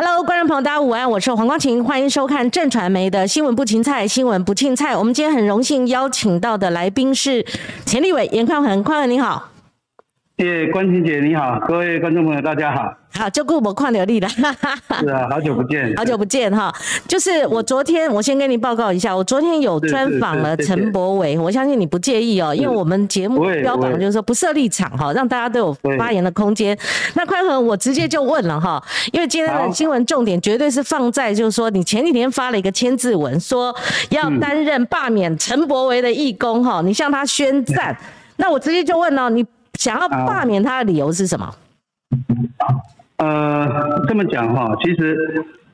Hello，观众朋友，大家午安，我是黄光琴，欢迎收看正传媒的新闻不青菜，新闻不青菜。我们今天很荣幸邀请到的来宾是钱立伟、严宽恒，宽恒你好。谢关琴姐你好，各位观众朋友大家好。好，就顾我矿流力了。是啊，好久不见，好久不见哈。就是我昨天，我先跟你报告一下，我昨天有专访了陈柏伟，我相信你不介意哦，因为我们节目标榜就是说不设立场哈，让大家都有发言的空间。那宽恒，我直接就问了哈，因为今天的新闻重点绝对是放在就是说你前几天发了一个签字文，说要担任罢免陈柏伟的义工哈，你向他宣战。那我直接就问了，你想要罢免他的理由是什么？呃，这么讲哈，其实，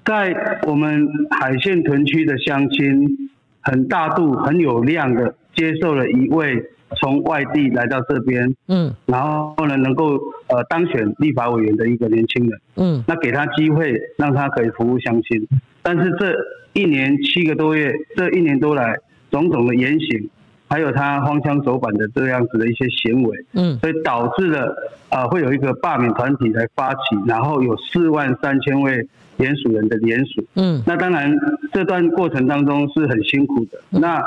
在我们海线屯区的乡亲，很大度、很有量的接受了一位从外地来到这边，嗯，然后呢，能够呃当选立法委员的一个年轻人，嗯，那给他机会，让他可以服务乡亲。但是这一年七个多月，这一年多来，种种的言行。还有他荒腔走板的这样子的一些行为，嗯，所以导致了啊，会有一个罢免团体来发起，然后有四万三千位联署人的联署，嗯，那当然这段过程当中是很辛苦的，那。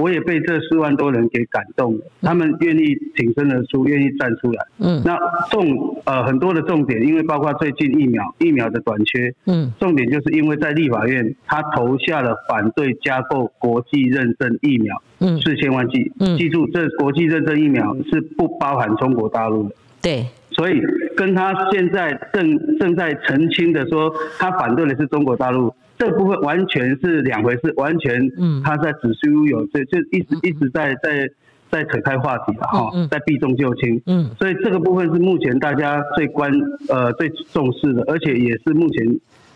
我也被这四万多人给感动了，他们愿意挺身而出，愿意站出来。嗯，那重呃很多的重点，因为包括最近疫苗疫苗的短缺，嗯，重点就是因为在立法院他投下了反对加购国际认证疫苗，嗯，四千万剂，嗯，记住这国际认证疫苗是不包含中国大陆的，对，所以跟他现在正正在澄清的说，他反对的是中国大陆。这部分完全是两回事，完全，嗯，他在子虚乌有，这就一直一直在在在扯开话题了哈，在避重就轻，嗯，所以这个部分是目前大家最关呃最重视的，而且也是目前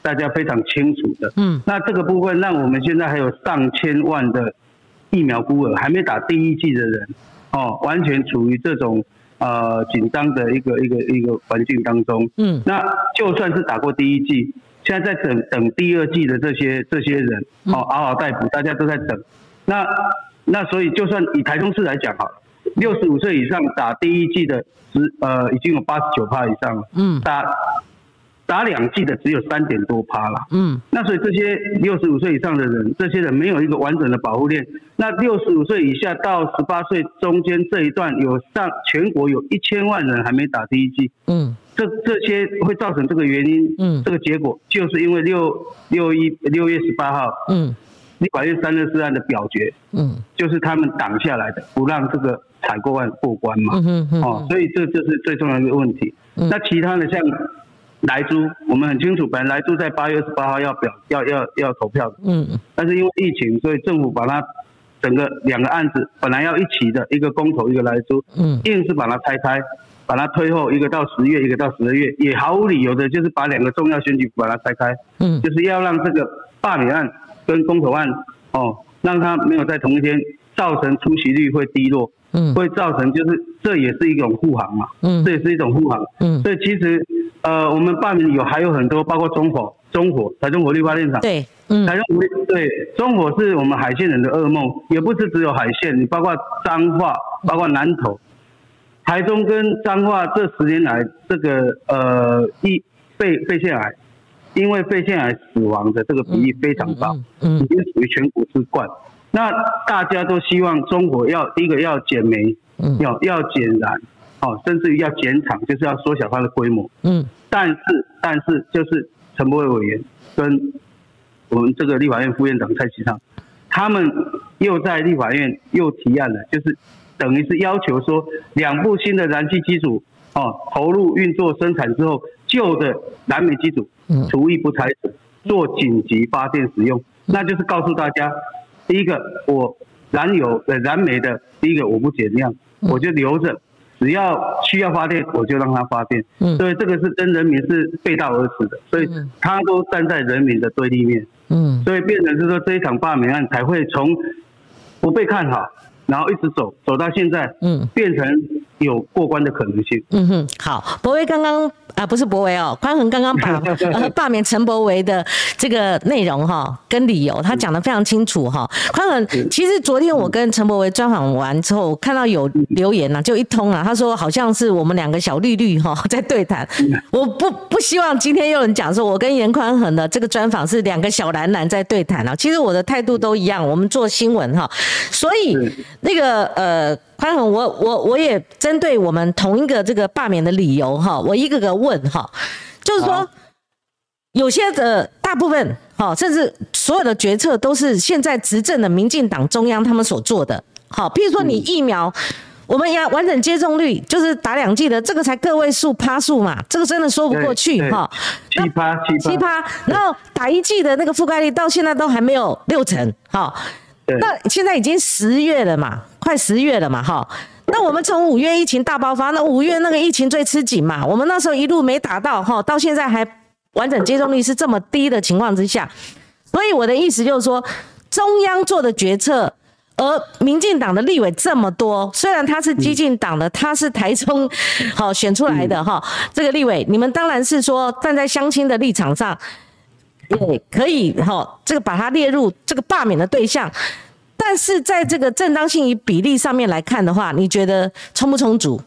大家非常清楚的，嗯，那这个部分让我们现在还有上千万的疫苗孤儿还没打第一剂的人，哦，完全处于这种呃紧张的一个一个一个环境当中，嗯，那就算是打过第一季。现在在等等第二季的这些这些人哦，嗷嗷待哺，大家都在等。那那所以就算以台中市来讲哈，六十五岁以上打第一季的十呃已经有八十九趴以上了，嗯，打打两季的只有三点多趴了，嗯，那所以这些六十五岁以上的人，这些人没有一个完整的保护链。那六十五岁以下到十八岁中间这一段，有上全国有一千万人还没打第一季，嗯。这这些会造成这个原因，嗯，这个结果就是因为六六一六月十八号，嗯，立法院三六四案的表决，嗯，就是他们挡下来的，不让这个采购案过关嘛，嗯嗯哦，所以这就是最重要的一个问题。那其他的像莱猪，我们很清楚，本来莱猪在八月十八号要表要要要投票的，嗯，但是因为疫情，所以政府把它整个两个案子本来要一起的一个公投一个莱猪，嗯，硬是把它拆开。把它推后一个到十月，一个到十二月，也毫无理由的，就是把两个重要选举把它拆开，嗯，就是要让这个罢免案跟公投案，哦，让它没有在同一天，造成出席率会低落，嗯，会造成就是这也是一种护航嘛，嗯，这也是一种护航，嗯，所以其实呃，我们罢免有还有很多，包括中火、中火、台中火力发电厂，对，嗯，台中火力对，中火是我们海线人的噩梦，也不是只有海线，你包括彰化，包括南投。台中跟彰化这十年来，这个呃，一肺肺腺癌，因为肺腺癌死亡的这个比例非常高，嗯，已经属于全国之冠。那大家都希望中国要第一个要减煤，嗯，要要减燃，哦，甚至于要减产，就是要缩小它的规模，嗯。但是但是就是陈柏伟委员跟我们这个立法院副院长蔡其昌，他们又在立法院又提案了，就是。等于是要求说，两部新的燃气机组哦投入运作生产之后，旧的燃煤机组除役不拆除，做紧急发电使用。那就是告诉大家，第一个我燃油呃燃煤的，第一个我不减量，我就留着，只要需要发电我就让它发电。嗯所以这个是跟人民是背道而驰的，所以他都站在人民的对立面。嗯，所以变成是说这一场罢免案才会从不被看好。然后一直走走到现在，嗯，变成有过关的可能性。嗯哼，好，博威刚刚啊，不是博威哦，宽恒刚刚把 罢免陈博维的这个内容哈跟理由，他讲的非常清楚哈。宽恒，其实昨天我跟陈博维专访完之后，看到有留言呐，就一通啊，他说好像是我们两个小绿绿哈 在对谈，我不不希望今天有人讲说我跟严宽恒的这个专访是两个小蓝蓝在对谈啊，其实我的态度都一样，我们做新闻哈，所以那个呃。宽宏，我我我也针对我们同一个这个罢免的理由哈，我一个个问哈，就是说有些的大部分哈，甚至所有的决策都是现在执政的民进党中央他们所做的。好，譬如说你疫苗，我们要完整接种率，就是打两剂的这个才个位数趴数嘛，这个真的说不过去哈。七趴七趴，然后打一剂的那个覆盖率到现在都还没有六成哈。那现在已经十月了嘛，快十月了嘛，哈。那我们从五月疫情大爆发，那五月那个疫情最吃紧嘛，我们那时候一路没打到，哈，到现在还完整接种率是这么低的情况之下，所以我的意思就是说，中央做的决策，而民进党的立委这么多，虽然他是激进党的，他是台中 好选出来的哈，这个立委，你们当然是说站在相亲的立场上。对，可以哈，这个把它列入这个罢免的对象，但是在这个正当性与比例上面来看的话，你觉得充不充足？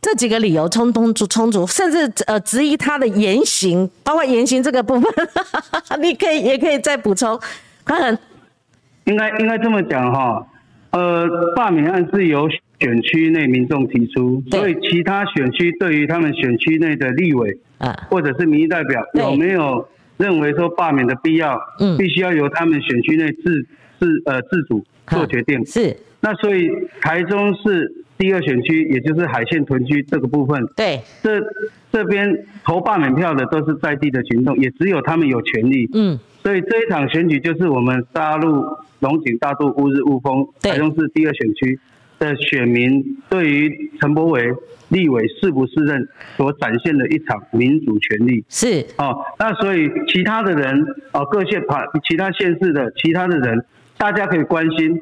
这几个理由充充足充足，甚至呃质疑他的言行，包括言行这个部分，你可以也可以再补充。可能应该应该这么讲哈，呃，罢免案是由选区内民众提出，所以其他选区对于他们选区内的立委啊，或者是民意代表有没有？认为说罢免的必要，嗯，必须要由他们选区内自自呃自主做决定。是，那所以台中市第二选区，也就是海线屯区这个部分，对，这这边投罢免票的都是在地的群众，也只有他们有权利。嗯，所以这一场选举就是我们大陆龙井大渡乌日雾峰台中市第二选区。的选民对于陈柏伟立委是不是任所展现的一场民主权利？是。哦，那所以其他的人哦，各县派其他县市的其他的人，大家可以关心，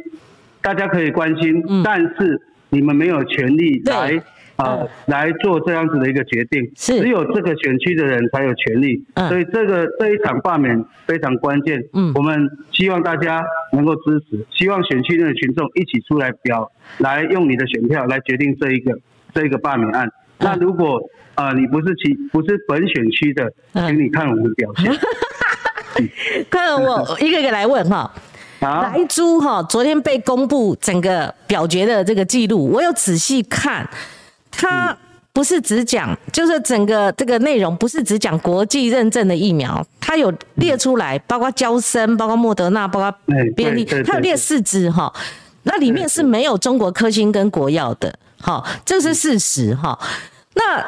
大家可以关心，但是你们没有权利来。啊，来做这样子的一个决定，是。只有这个选区的人才有权利，所以这个这一场罢免非常关键。嗯，我们希望大家能够支持，希望选区内的群众一起出来表，来用你的选票来决定这一个这一个罢免案。那如果啊你不是其不是本选区的，请你看我们的表现。看我一个一个来问哈，莱猪哈，昨天被公布整个表决的这个记录，我有仔细看。它不是只讲，就是整个这个内容不是只讲国际认证的疫苗，它有列出来，包括交生，包括莫德纳，包括便利，它有列四支哈，那里面是没有中国科兴跟国药的，哈，这是事实哈。那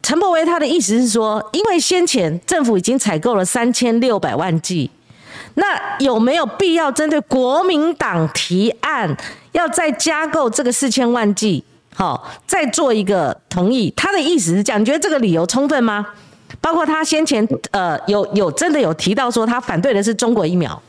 陈柏维他的意思是说，因为先前政府已经采购了三千六百万剂，那有没有必要针对国民党提案，要再加购这个四千万剂？好，再做一个同意。他的意思是讲，你觉得这个理由充分吗？包括他先前呃有有真的有提到说他反对的是中国疫苗，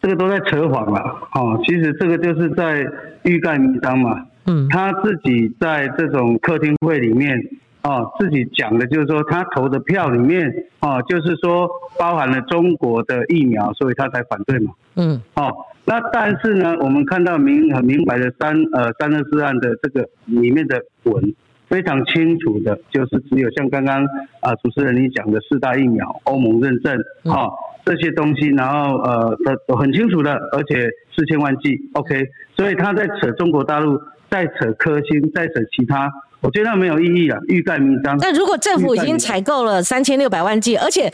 这个都在扯谎了。哦，其实这个就是在欲盖弥彰嘛。嗯，他自己在这种客厅会里面哦，自己讲的就是说他投的票里面哦，就是说包含了中国的疫苗，所以他才反对嘛。嗯，哦。那但是呢，我们看到明很明白的三呃三二四案的这个里面的文非常清楚的，就是只有像刚刚啊主持人你讲的四大疫苗、欧盟认证啊这些东西，然后呃都很清楚的，而且四千万剂 OK，所以他在扯中国大陆，在扯科兴，在扯其他，我觉得没有意义啊，欲盖弥彰。那如果政府已经采购了三千六百万剂，而且。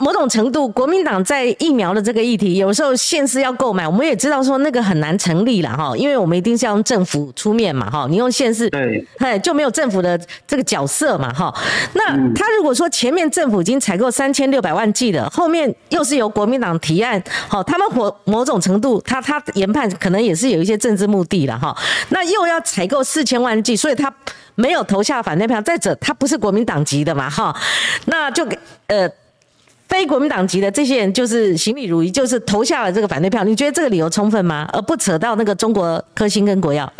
某种程度，国民党在疫苗的这个议题，有时候县市要购买，我们也知道说那个很难成立了哈，因为我们一定是要用政府出面嘛哈，你用县市，对，嘿就没有政府的这个角色嘛哈。那他如果说前面政府已经采购三千六百万剂的，后面又是由国民党提案，好，他们或某种程度，他他研判可能也是有一些政治目的了哈。那又要采购四千万剂，所以他没有投下反对票。再者，他不是国民党籍的嘛哈，那就给呃。非国民党籍的这些人就是行礼如仪，就是投下了这个反对票。你觉得这个理由充分吗？而不扯到那个中国科兴跟国药？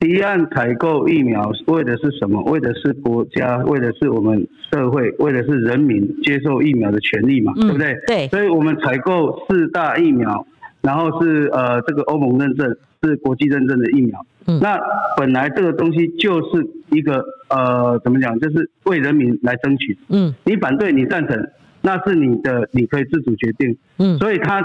提案采购疫苗为的是什么？为的是国家，为的是我们社会，为的是人民接受疫苗的权利嘛，对不对？对。所以我们采购四大疫苗，然后是呃这个欧盟认证，是国际认证的疫苗。嗯。那本来这个东西就是一个呃怎么讲，就是为人民来争取。嗯。你反对，你赞成，那是你的，你可以自主决定。嗯。所以他。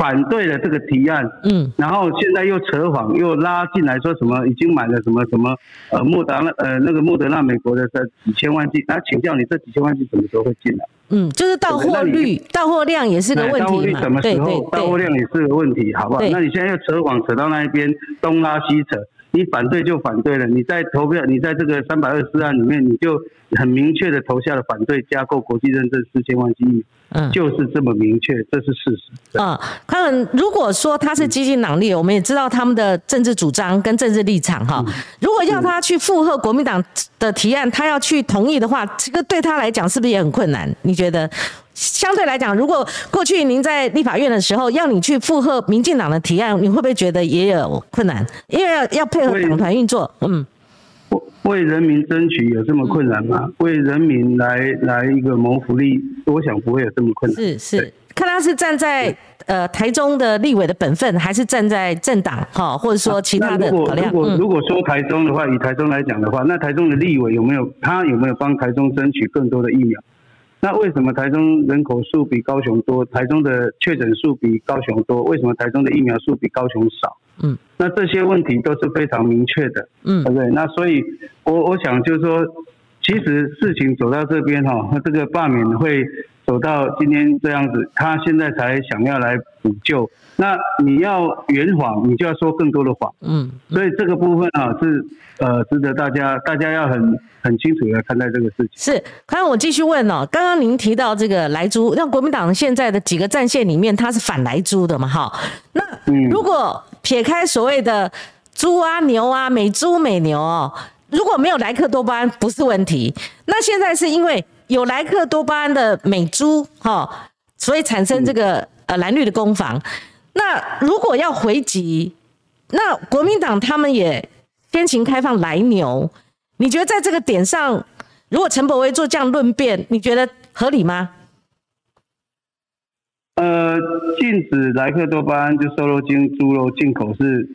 反对了这个提案，嗯，然后现在又扯谎，又拉进来说什么已经买了什么什么，呃，莫德纳，呃，那个莫德纳美国的这几千万剂，那请教你这几千万剂什么时候会进来？嗯，就是到货率、到货量也是个问题到货率什么时候？到货量也是个问题，好不好？那你现在又扯谎扯到那一边，东拉西扯，你反对就反对了，你在投票，你在这个三百二十四案里面，你就很明确的投下了反对加购国际认证四千万剂。嗯，就是这么明确，这是事实。啊，看看如果说他是激进党立，我们也知道他们的政治主张跟政治立场哈。如果要他去附和国民党的提案，他要去同意的话，这个对他来讲是不是也很困难？你觉得？相对来讲，如果过去您在立法院的时候，要你去附和民进党的提案，你会不会觉得也有困难？因为要要配合党团运作，嗯。为人民争取有这么困难吗？为人民来来一个谋福利，我想不会有这么困难。是是，看他是站在呃台中的立委的本分，还是站在政党哈，或者说其他的考量。如果如果如果说台中的话，以台中来讲的话，那台中的立委有没有他有没有帮台中争取更多的疫苗？那为什么台中人口数比高雄多？台中的确诊数比高雄多？为什么台中的疫苗数比高雄少？嗯，那这些问题都是非常明确的，嗯，对不对？那所以，我我想就是说，其实事情走到这边哈，这个罢免会走到今天这样子，他现在才想要来补救。那你要圆谎，你就要说更多的谎，嗯，所以这个部分啊是呃值得大家大家要很很清楚的看待这个事情。是，刚刚我继续问哦，刚刚您提到这个莱猪，让国民党现在的几个战线里面，它是反莱猪的嘛？哈，那如果撇开所谓的猪啊牛啊美猪美牛哦，如果没有莱克多巴胺不是问题。那现在是因为有莱克多巴胺的美猪哈，所以产生这个呃蓝绿的攻防。那如果要回击，那国民党他们也先行开放来牛，你觉得在这个点上，如果陈伯威做这样论辩，你觉得合理吗？呃，禁止莱克多巴胺就瘦肉精猪肉进口是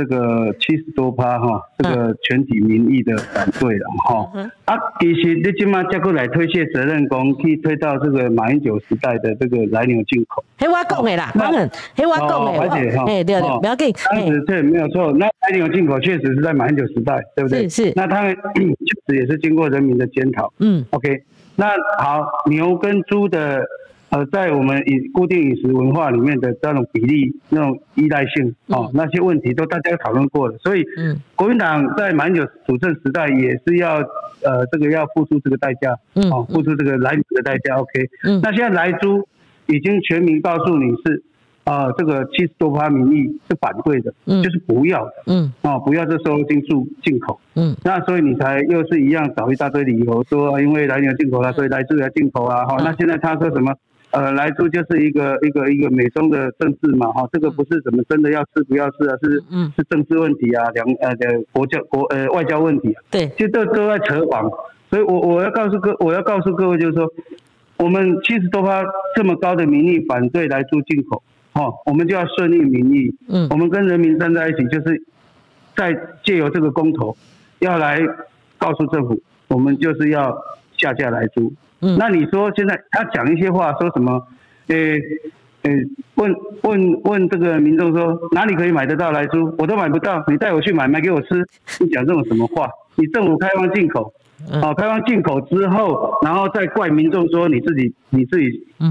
这个七十多趴哈，这个全体民意的反对了哈。啊，其实你今嘛再过来推卸责任，讲可以推到这个马英九时代的这个莱牛进口。黑我讲的啦，当然黑我讲的。哎，对对，不要紧。当时对，没有错。那莱牛进口确实是在马英九时代，对不对？是是。那他们 确实也是经过人民的检讨。嗯。OK，那好，牛跟猪的。呃，在我们饮固定饮食文化里面的这种比例、那种依赖性哦，那些问题都大家讨论过了。所以，国民党在蛮久主政时代也是要呃，这个要付出这个代价，哦，付出这个来猪的代价。OK，那现在来猪已经全民告诉你是啊，这个七十多趴民意是反对的，就是不要的，嗯，哦，不要这收进入进口，嗯，那所以你才又是一样找一大堆理由说，因为来牛进口了，所以来猪要进口啊，哈，那现在他说什么？呃，来猪就是一个一个一个美中的政治嘛，哈，这个不是怎么真的要吃不要吃啊，是是政治问题啊，两呃的国教国呃外交问题，对，就都都在扯谎，所以我我要告诉各我要告诉各位就是说，我们七十多发这么高的民意反对来猪进口，哈，我们就要顺应民意，嗯，我们跟人民站在一起，就是在借由这个公投，要来告诉政府，我们就是要下架来猪。那你说现在他讲一些话，说什么？呃，呃，问问问这个民众说哪里可以买得到来猪？我都买不到，你带我去买，买给我吃。你讲这种什么话？你政府开放进口，哦，开放进口之后，然后再怪民众说你自己你自己呃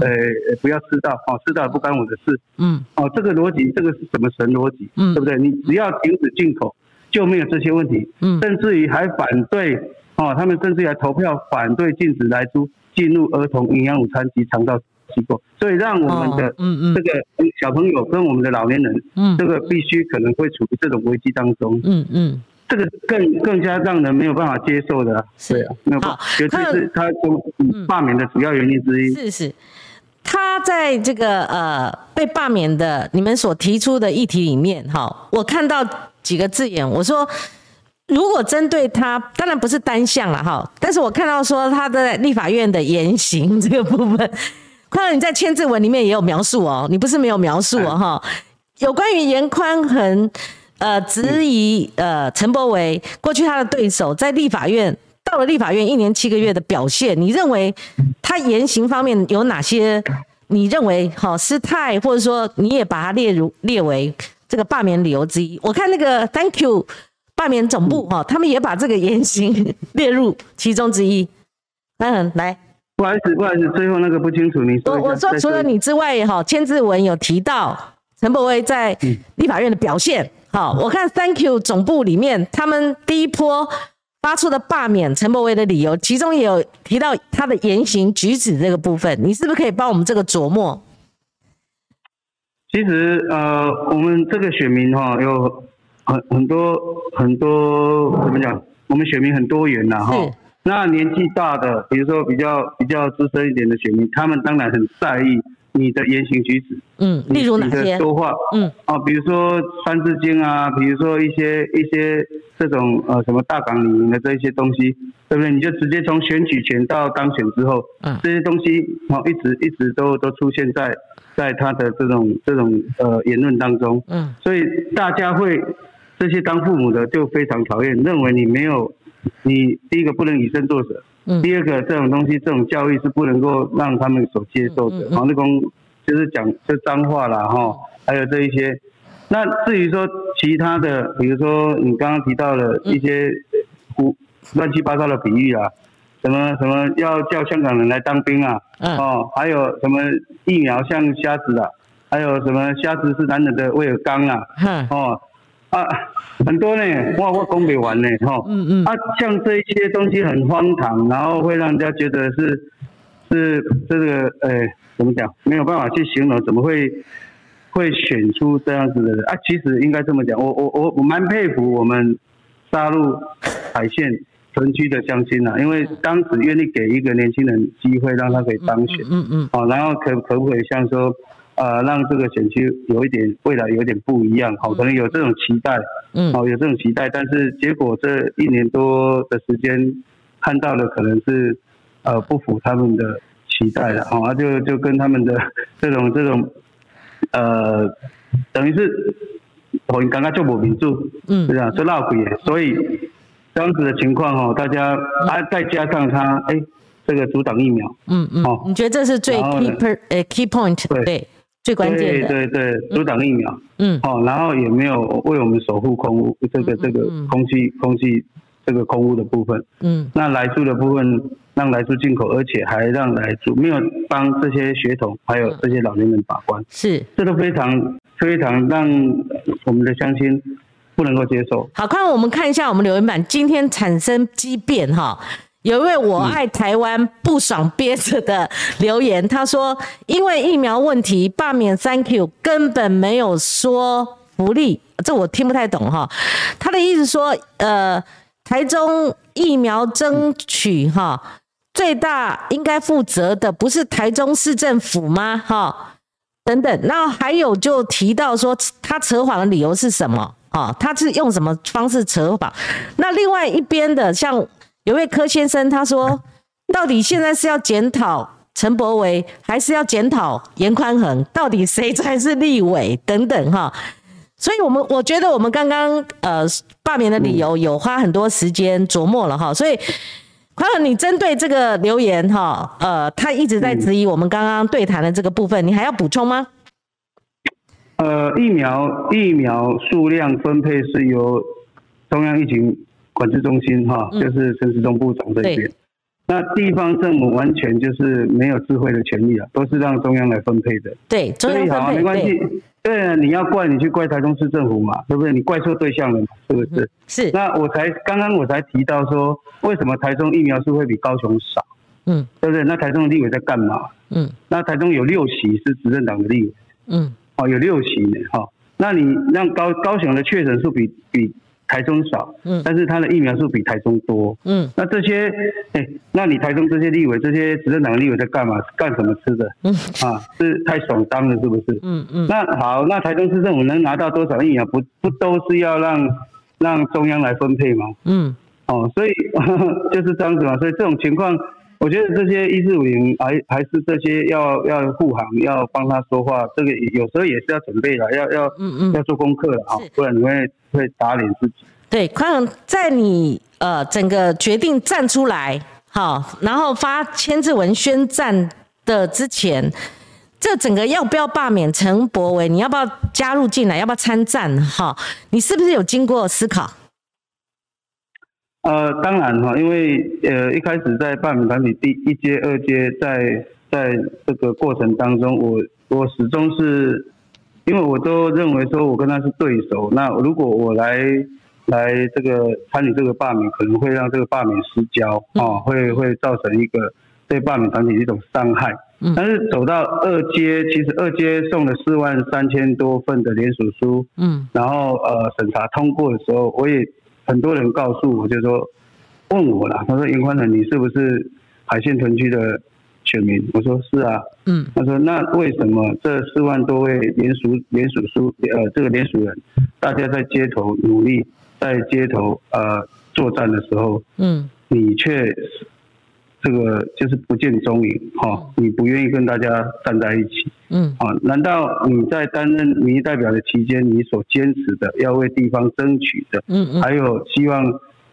不要吃到，哦，吃到不关我的事。嗯，哦，这个逻辑，这个是什么神逻辑？嗯，对不对？你只要停止进口，就没有这些问题。嗯，甚至于还反对，哦，他们甚至于还投票反对禁止来猪。进入儿童营养午餐及肠道机构，所以让我们的这个小朋友跟我们的老年人，这个必须可能会处于这种危机当中。嗯嗯，这个更更加让人没有办法接受的。对啊，没有办法，尤其是他中罢免的主要原因之一。是是，他在这个呃被罢免的你们所提出的议题里面，哈，我看到几个字眼，我说如果针对他，当然不是单向了哈。但是我看到说他的立法院的言行这个部分，看到你在签字文里面也有描述哦，你不是没有描述哦哈。有关于严宽恒，呃，质疑呃陈柏维过去他的对手在立法院到了立法院一年七个月的表现，你认为他言行方面有哪些？你认为好失态，或者说你也把它列入列为这个罢免理由之一？我看那个 Thank you。罢免总部哈，他们也把这个言行 列入其中之一。嗯，来，不好意思，不好意思，最后那个不清楚，你说。我我说除了你之外哈，千字文有提到陈柏威在立法院的表现。好，我看 Thank you 总部里面，他们第一波发出的罢免陈柏威的理由，其中也有提到他的言行举止这个部分，你是不是可以帮我们这个琢磨？其实呃，我们这个选民哈有。很很多很多怎么讲？我们选民很多元呐，哈。那年纪大的，比如说比较比较资深一点的选民，他们当然很在意你的言行举止。嗯，例如哪些？说话。嗯。啊，比如说《三字经》啊，比如说一些一些这种呃什么大港里面的这些东西，对不对？你就直接从选举权到当选之后，嗯，这些东西哦一直一直都都出现在在他的这种这种呃言论当中。嗯。所以大家会。这些当父母的就非常讨厌，认为你没有，你第一个不能以身作则，第二个这种东西这种教育是不能够让他们所接受的。黄立功就是讲这脏话啦，哈，还有这一些。那至于说其他的，比如说你刚刚提到的一些胡乱七八糟的比喻啊，什么什么要叫香港人来当兵啊，哦，还有什么疫苗像瞎子啊，还有什么瞎子是男人的威尔刚啊，哦。啊，很多呢，我我讲不完呢，哈，嗯嗯，啊，像这一些东西很荒唐，然后会让人家觉得是是这个，呃，怎么讲，没有办法去形容，怎么会会选出这样子的人啊？其实应该这么讲，我我我我蛮佩服我们大陆海线城区的乡亲呐，因为当时愿意给一个年轻人机会，让他可以当选，嗯嗯，好，然后可可不可以像说？呃，让这个选区有一点未来有点不一样，好，可能有这种期待，嗯，好，有这种期待，但是结果这一年多的时间看到的可能是呃不符他们的期待了，好，就就跟他们的 这种这种呃，等于是我刚刚就不民主，嗯，是啊，是闹鬼，所以这样子的情况哦，大家啊再加上他哎这个阻挡疫苗，嗯嗯，哦，你觉得这是最 key per 呃 key point 对？最关键的，对对对，阻挡疫苗，嗯，哦，然后也没有为我们守护空污，这个这个空气空气这个空污的部分，嗯，那来住的部分让来住进口，而且还让来住没有帮这些血统还有这些老年人把关，是，这都非常非常让我们的乡亲不能够接受。好，看我们看一下我们留言板，今天产生激变哈。有一位我爱台湾不爽憋着的留言，他说：“因为疫苗问题罢免 Thank you，根本没有说福利，这我听不太懂哈。他的意思说，呃，台中疫苗争取哈，最大应该负责的不是台中市政府吗？哈，等等。那还有就提到说，他扯谎的理由是什么？啊，他是用什么方式扯谎？那另外一边的像。”有位柯先生他说：“到底现在是要检讨陈柏维，还是要检讨严宽恒？到底谁才是立委？等等哈。所以，我们我觉得我们刚刚呃罢免的理由有花很多时间琢磨了哈。所以，宽恒，你针对这个留言哈，呃，他一直在质疑我们刚刚对谈的这个部分，你还要补充吗？呃，疫苗疫苗数量分配是由中央疫情。管制中心哈，就是陈时中部长这边。那地方政府完全就是没有智慧的权利啊，都是让中央来分配的。对，所以好没关系。对啊，你要怪你去怪台中市政府嘛，对不对？你怪错对象了嘛，是不是？是。那我才刚刚我才提到说，为什么台中疫苗数会比高雄少？嗯，对不对？那台中的立委在干嘛？嗯，那台中有六席是执政党的立委。嗯，哦，有六席呢，哈。那你让高高雄的确诊数比比。台中少，嗯，但是他的疫苗数比台中多，嗯，那这些，哎，那你台中这些立委，这些执政党立委在干嘛？干什么吃的？嗯，啊，是太爽当了，是不是？嗯嗯。那好，那台中市政府能拿到多少疫苗？不不都是要让让中央来分配吗。嗯，哦，所以 就是这样子嘛。所以这种情况，我觉得这些一四五零还还是这些要要护航，要帮他说话，这个有时候也是要准备的，要要嗯嗯要做功课的啊，不然你会会打脸自己。对，宽宏，在你呃整个决定站出来，好，然后发签字文宣战的之前。这整个要不要罢免陈柏维？你要不要加入进来？要不要参战？哈，你是不是有经过思考？呃，当然哈，因为呃一开始在罢免团体第一阶、二阶，在在这个过程当中，我我始终是，因为我都认为说我跟他是对手，那如果我来来这个参与这个罢免，可能会让这个罢免失焦啊，会会造成一个对罢免团体一种伤害。但是走到二阶，其实二阶送了四万三千多份的联署书，嗯，然后呃审查通过的时候，我也很多人告诉我，就说问我了，他说严宽仁，你是不是海线屯区的选民？我说是啊，嗯，他说那为什么这四万多位联署联署书呃这个联署人，大家在街头努力，在街头呃作战的时候，嗯，你却。这个就是不见踪影，哈，你不愿意跟大家站在一起，嗯，啊，难道你在担任民意代表的期间，你所坚持的要为地方争取的，嗯嗯，还有希望，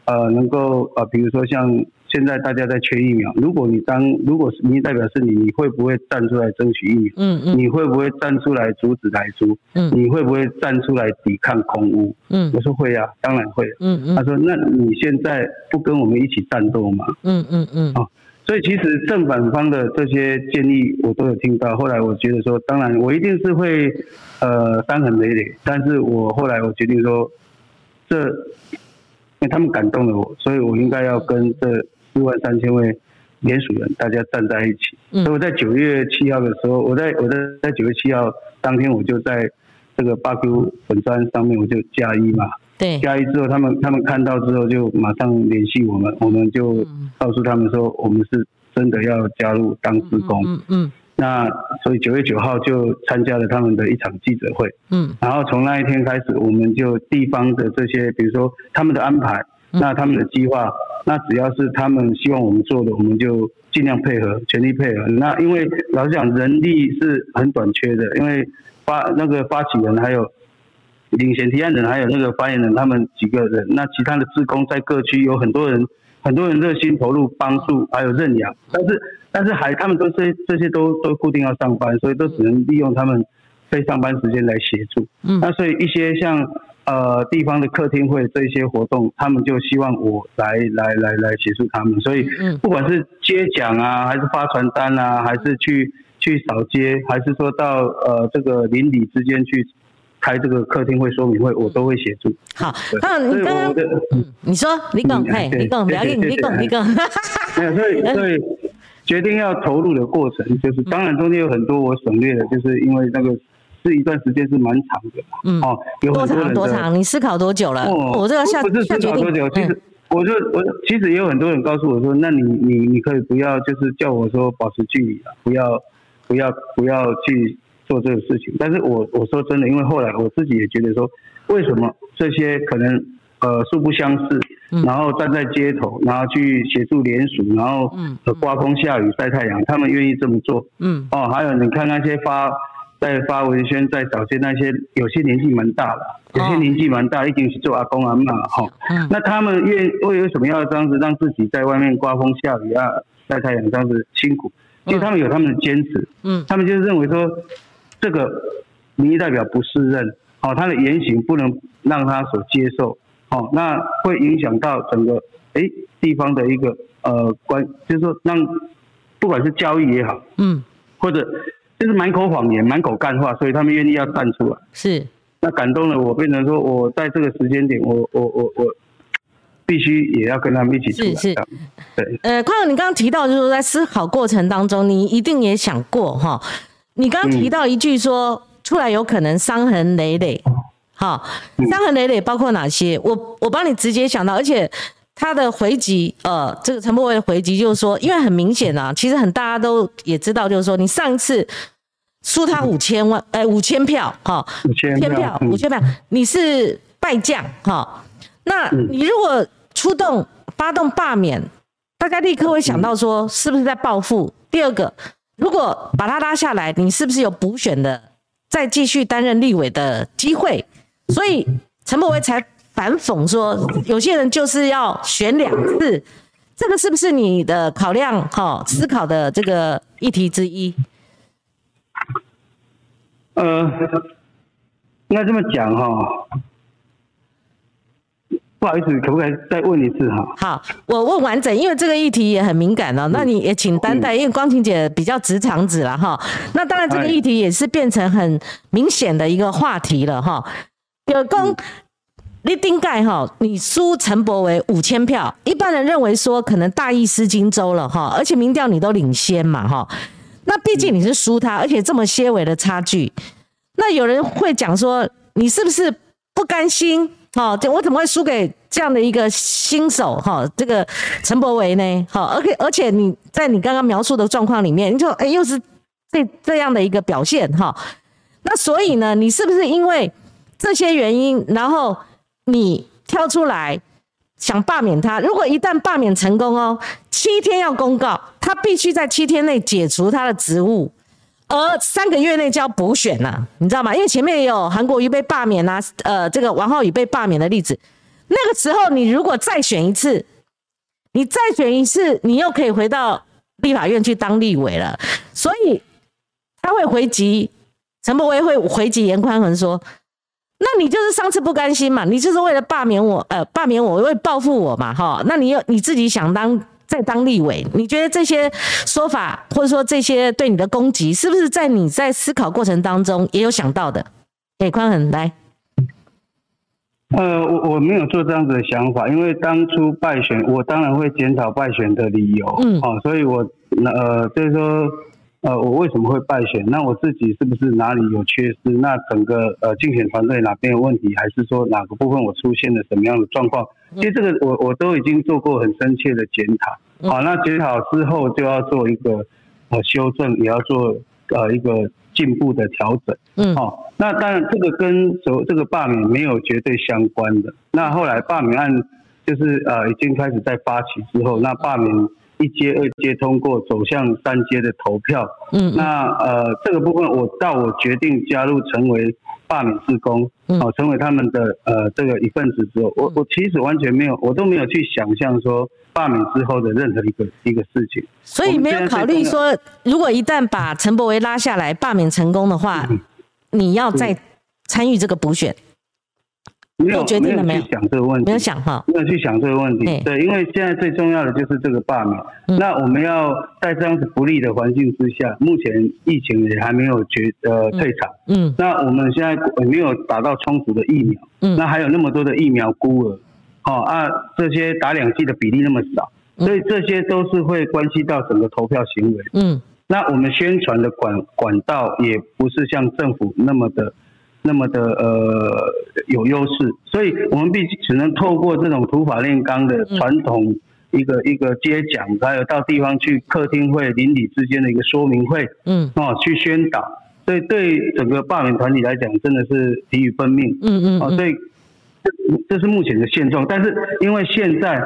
呃，能够呃，比如说像现在大家在缺疫苗，如果你当如果是民意代表是你，你会不会站出来争取疫苗？嗯嗯，你会不会站出来阻止台租？嗯，你会不会站出来抵抗空屋？嗯，我说会啊，当然会。嗯嗯，他说那你现在不跟我们一起战斗吗？嗯嗯嗯，啊。所以其实正反方的这些建议我都有听到，后来我觉得说，当然我一定是会呃伤痕累累，但是我后来我决定说，这因为他们感动了我，所以我应该要跟这四万三千位联署人大家站在一起。所以我在九月七号的时候，我在我在在九月七号当天，我就在这个八 Q 粉砖上面我就加一嘛。对，加一之后，他们他们看到之后就马上联系我们，我们就告诉他们说，我们是真的要加入当职工。嗯嗯。那所以九月九号就参加了他们的一场记者会。嗯。然后从那一天开始，我们就地方的这些，比如说他们的安排，那他们的计划，那只要是他们希望我们做的，我们就尽量配合，全力配合。那因为老实讲，人力是很短缺的，因为发那个发起人还有。领衔提案人还有那个发言人，他们几个人，那其他的职工在各区有很多人，很多人热心投入帮助，还有认养，但是但是还他们都是这些都都固定要上班，所以都只能利用他们非上班时间来协助。嗯，那所以一些像呃地方的客厅会这些活动，他们就希望我来来来来协助他们，所以不管是接奖啊，还是发传单啊，还是去去扫街，还是说到呃这个邻里之间去。开这个客厅会说明会，我都会协助。好，那你刚刚，你说李总，嘿，李总，不要紧，李总，李总。没有，所以所以决定要投入的过程，就是当然中间有很多我省略的，就是因为那个是一段时间是蛮长的。嗯，哦，有多长多长？你思考多久了？我这个下不是思考多久，其实我就我其实也有很多人告诉我说，那你你你可以不要就是叫我说保持距离啊，不要不要不要去。做这个事情，但是我我说真的，因为后来我自己也觉得说，为什么这些可能呃素不相识，然后站在街头，然后去协助联署，然后刮风下雨晒太阳，他们愿意这么做，嗯，哦，还有你看那些发在发文宣在找些那些有些年纪蛮大了，有些年纪蛮大，一定是做阿公阿妈哈，那他们愿为为什么要这样子让自己在外面刮风下雨啊晒太阳这样子辛苦？其实他们有他们的坚持，嗯，他们就是认为说。这个民意代表不适任，哦，他的言行不能让他所接受，哦，那会影响到整个哎地方的一个呃关，就是说让不管是教育也好，嗯，或者就是满口谎言、满口干话，所以他们愿意要站出来，是，那感动了我，变成说我在这个时间点，我我我我必须也要跟他们一起出来，是是，对，呃，快乐，你刚刚提到就是说在思考过程当中，你一定也想过哈。你刚刚提到一句说出来有可能伤痕累累，好，伤痕累累包括哪些？我我帮你直接想到，而且他的回击，呃，这个陈柏伟的回击就是说，因为很明显啊，其实很大家都也知道，就是说你上一次输他五千万，哎，五千票，哈，五千票，五千票，你是败将，哈。那你如果出动发动罢免，大家立刻会想到说，是不是在报复？第二个，如果把他拉下来，你是不是有补选的，再继续担任立委的机会？所以陈柏维才反讽说，有些人就是要选两次，这个是不是你的考量？哈，思考的这个议题之一。呃，应该这么讲哈。不好意思，可不可以再问一次哈？好，我问完整，因为这个议题也很敏感哦。那你也请担待，因为光晴姐比较直肠子了哈。那当然，这个议题也是变成很明显的一个话题了哈。有公你丁盖哈，你输陈柏为五千票，一般人认为说可能大意失荆州了哈，而且民调你都领先嘛哈。那毕竟你是输他，而且这么些微的差距，那有人会讲说，你是不是不甘心？好，我怎么会输给这样的一个新手？哈，这个陈柏维呢？好，而且而且你在你刚刚描述的状况里面，你就哎又是这这样的一个表现哈。那所以呢，你是不是因为这些原因，然后你挑出来想罢免他？如果一旦罢免成功哦，七天要公告，他必须在七天内解除他的职务。而三个月内就要补选了，你知道吗？因为前面也有韩国瑜被罢免啊，呃，这个王浩宇被罢免的例子。那个时候，你如果再选一次，你再选一次，你又可以回到立法院去当立委了。所以他会回击陈柏威，会回击严宽恒说：“那你就是上次不甘心嘛，你就是为了罢免我，呃，罢免我，为报复我嘛，哈？那你有你自己想当？”再当立委，你觉得这些说法，或者说这些对你的攻击，是不是在你在思考过程当中也有想到的？给宽恒来。呃，我我没有做这样子的想法，因为当初败选，我当然会检讨败选的理由。嗯，哦，所以我呃，就是说。呃，我为什么会败选？那我自己是不是哪里有缺失？那整个呃竞选团队哪边有问题？还是说哪个部分我出现了什么样的状况？其实这个我我都已经做过很深切的检讨。好，那检讨之后就要做一个呃修正，也要做呃一个进步的调整。嗯，好，那当然这个跟所这个罢免没有绝对相关的。那后来罢免案就是呃已经开始在发起之后，那罢免。一阶、二阶通过，走向三阶的投票。嗯，那呃，这个部分我到我决定加入成为罢免职工，哦，成为他们的呃这个一份子之后，我我其实完全没有，我都没有去想象说罢免之后的任何一个一个事情。所以没有考虑说，如果一旦把陈柏维拉下来罢免成功的话，你要再参与这个补选。没有没有去想这个问题，没有想哈，没有去想这个问题。对，因为现在最重要的就是这个罢免。那我们要在这样子不利的环境之下，目前疫情也还没有绝呃退场。嗯。那我们现在没有打到充足的疫苗。嗯。那还有那么多的疫苗孤儿，哦啊，这些打两剂的比例那么少，所以这些都是会关系到整个投票行为。嗯。那我们宣传的管管道也不是像政府那么的。那么的呃有优势，所以我们必须只能透过这种土法炼钢的传统一个一个接讲，还有到地方去客厅会、邻里之间的一个说明会，嗯，哦，去宣导，所以对整个罢免团体来讲，真的是疲于奔命，嗯嗯，哦，所以这这是目前的现状，但是因为现在。